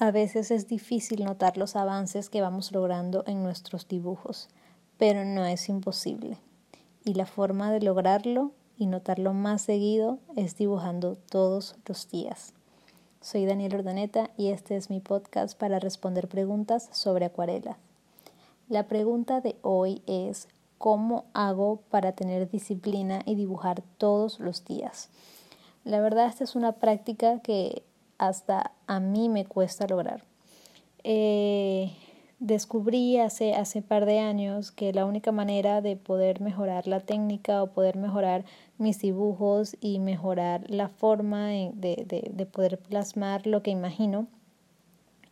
A veces es difícil notar los avances que vamos logrando en nuestros dibujos, pero no es imposible. Y la forma de lograrlo y notarlo más seguido es dibujando todos los días. Soy Daniel Ordaneta y este es mi podcast para responder preguntas sobre acuarela. La pregunta de hoy es ¿cómo hago para tener disciplina y dibujar todos los días? La verdad esta es una práctica que hasta a mí me cuesta lograr. Eh, descubrí hace, hace par de años que la única manera de poder mejorar la técnica o poder mejorar mis dibujos y mejorar la forma de, de, de poder plasmar lo que imagino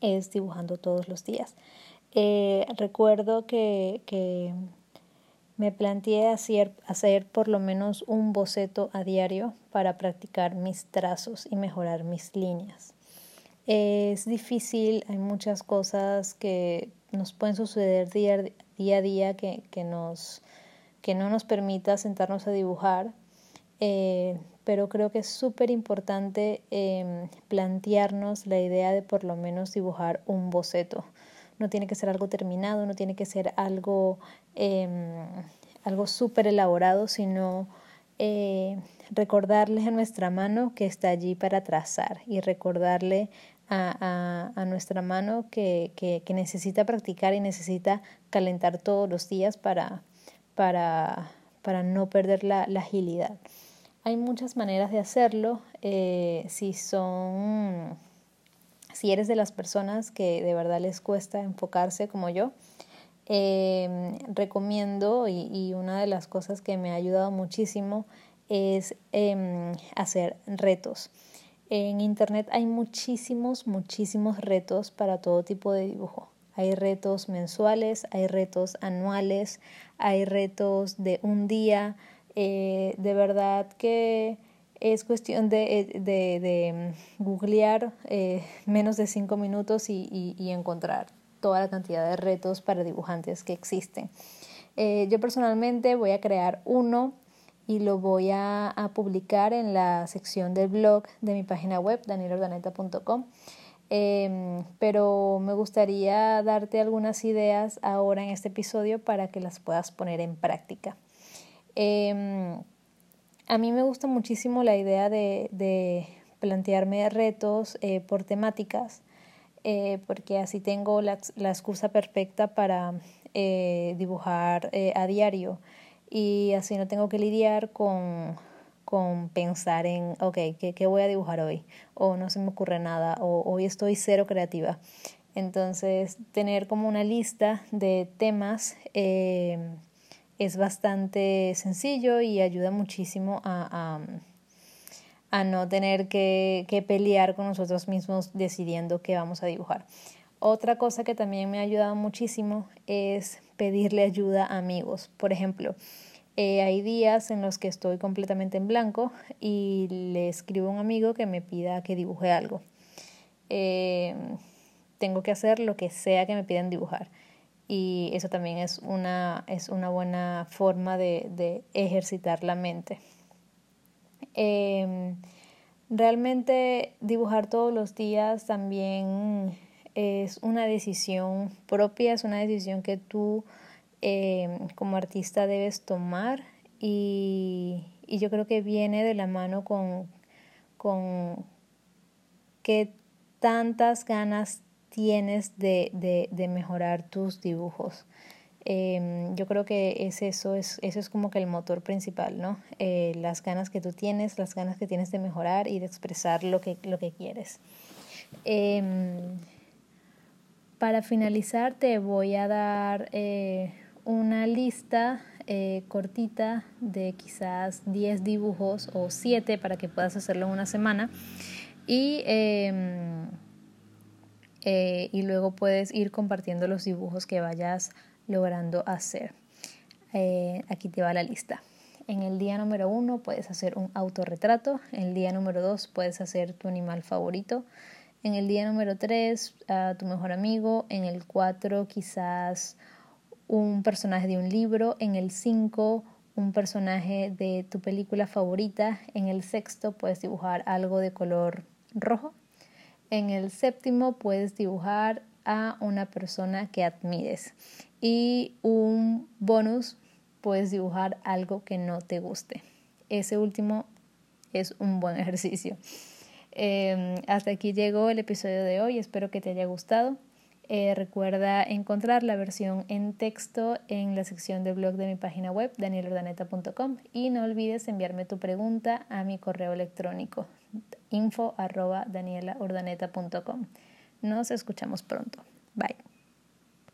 es dibujando todos los días. Eh, recuerdo que, que me planteé hacer, hacer por lo menos un boceto a diario para practicar mis trazos y mejorar mis líneas. Es difícil, hay muchas cosas que nos pueden suceder día, día a día que, que, nos, que no nos permita sentarnos a dibujar, eh, pero creo que es súper importante eh, plantearnos la idea de por lo menos dibujar un boceto no tiene que ser algo terminado, no tiene que ser algo, eh, algo súper elaborado, sino eh, recordarle a nuestra mano que está allí para trazar y recordarle a, a, a nuestra mano que, que, que, necesita practicar y necesita calentar todos los días para, para, para no perder la, la agilidad. Hay muchas maneras de hacerlo. Eh, si son si eres de las personas que de verdad les cuesta enfocarse como yo, eh, recomiendo y, una de las cosas que me ha ayudado muchísimo es eh, hacer retos. En Internet hay muchísimos, muchísimos retos para todo tipo de dibujo. Hay retos mensuales, hay retos anuales, hay retos de un día. Eh, de verdad que es cuestión de, eh, de, de mm, googlear eh, menos de cinco minutos y, y, encontrar toda la cantidad de retos para dibujantes que existen. Eh, yo personalmente voy a crear uno y lo voy a, publicar en la sección del blog de mi página web, danielordaneta.com. Eh, pero me gustaría darte algunas ideas ahora en este episodio para que las puedas poner en práctica. Eh, a mí me gusta muchísimo la idea de, de plantearme retos eh, por temáticas, eh, porque así tengo la, la excusa perfecta para eh, dibujar a diario y así no tengo que lidiar con, con pensar en, ok, ¿qué, ¿qué, voy a dibujar hoy? O no se me ocurre nada, o hoy estoy cero creativa. Entonces, tener como una lista de temas es bastante sencillo y ayuda muchísimo a, a, no tener que, que, pelear con nosotros mismos decidiendo qué vamos a dibujar. Otra cosa que también me ha ayudado muchísimo es pedirle ayuda a amigos. Por ejemplo, eh, hay días en los que estoy completamente en blanco y le escribo a un amigo que me pida que dibuje algo. Eh, tengo que hacer lo que sea que me pidan dibujar y eso también es una, es una buena forma de, de ejercitar la mente. Eh, realmente dibujar todos los días también es una decisión propia, es una decisión que tú eh, como artista debes tomar y, y, yo creo que viene de la mano con, con qué tantas ganas tienes de, de, de mejorar tus dibujos. Eh, yo creo que es eso, es, eso es como que el motor principal, ¿no? Eh, las ganas que tú tienes, las ganas que tienes de mejorar y de expresar lo que, lo que quieres. Eh, para finalizar te voy a dar eh, una lista eh, cortita de quizás 10 dibujos o 7 para que puedas hacerlo en una semana y em, eh, y luego puedes ir compartiendo los dibujos que vayas logrando hacer. Eh, aquí te va la lista. En el día número uno puedes hacer un autorretrato, en el día número dos puedes hacer tu animal favorito, en el día número tres a tu mejor amigo, en el cuatro quizás un personaje de un libro, en el cinco un personaje de tu película favorita, en el sexto puedes dibujar algo de color rojo En el séptimo puedes dibujar a una persona que admires. Y un bonus, puedes dibujar algo que no te guste. Ese último es un buen ejercicio. Em, hasta aquí llegó el episodio de hoy, espero que te haya gustado. Eh, recuerda encontrar la versión en texto en la sección de blog de mi página web, danielordaneta.com, y no olvides enviarme tu pregunta a mi correo electrónico info. Nos escuchamos pronto. Bye.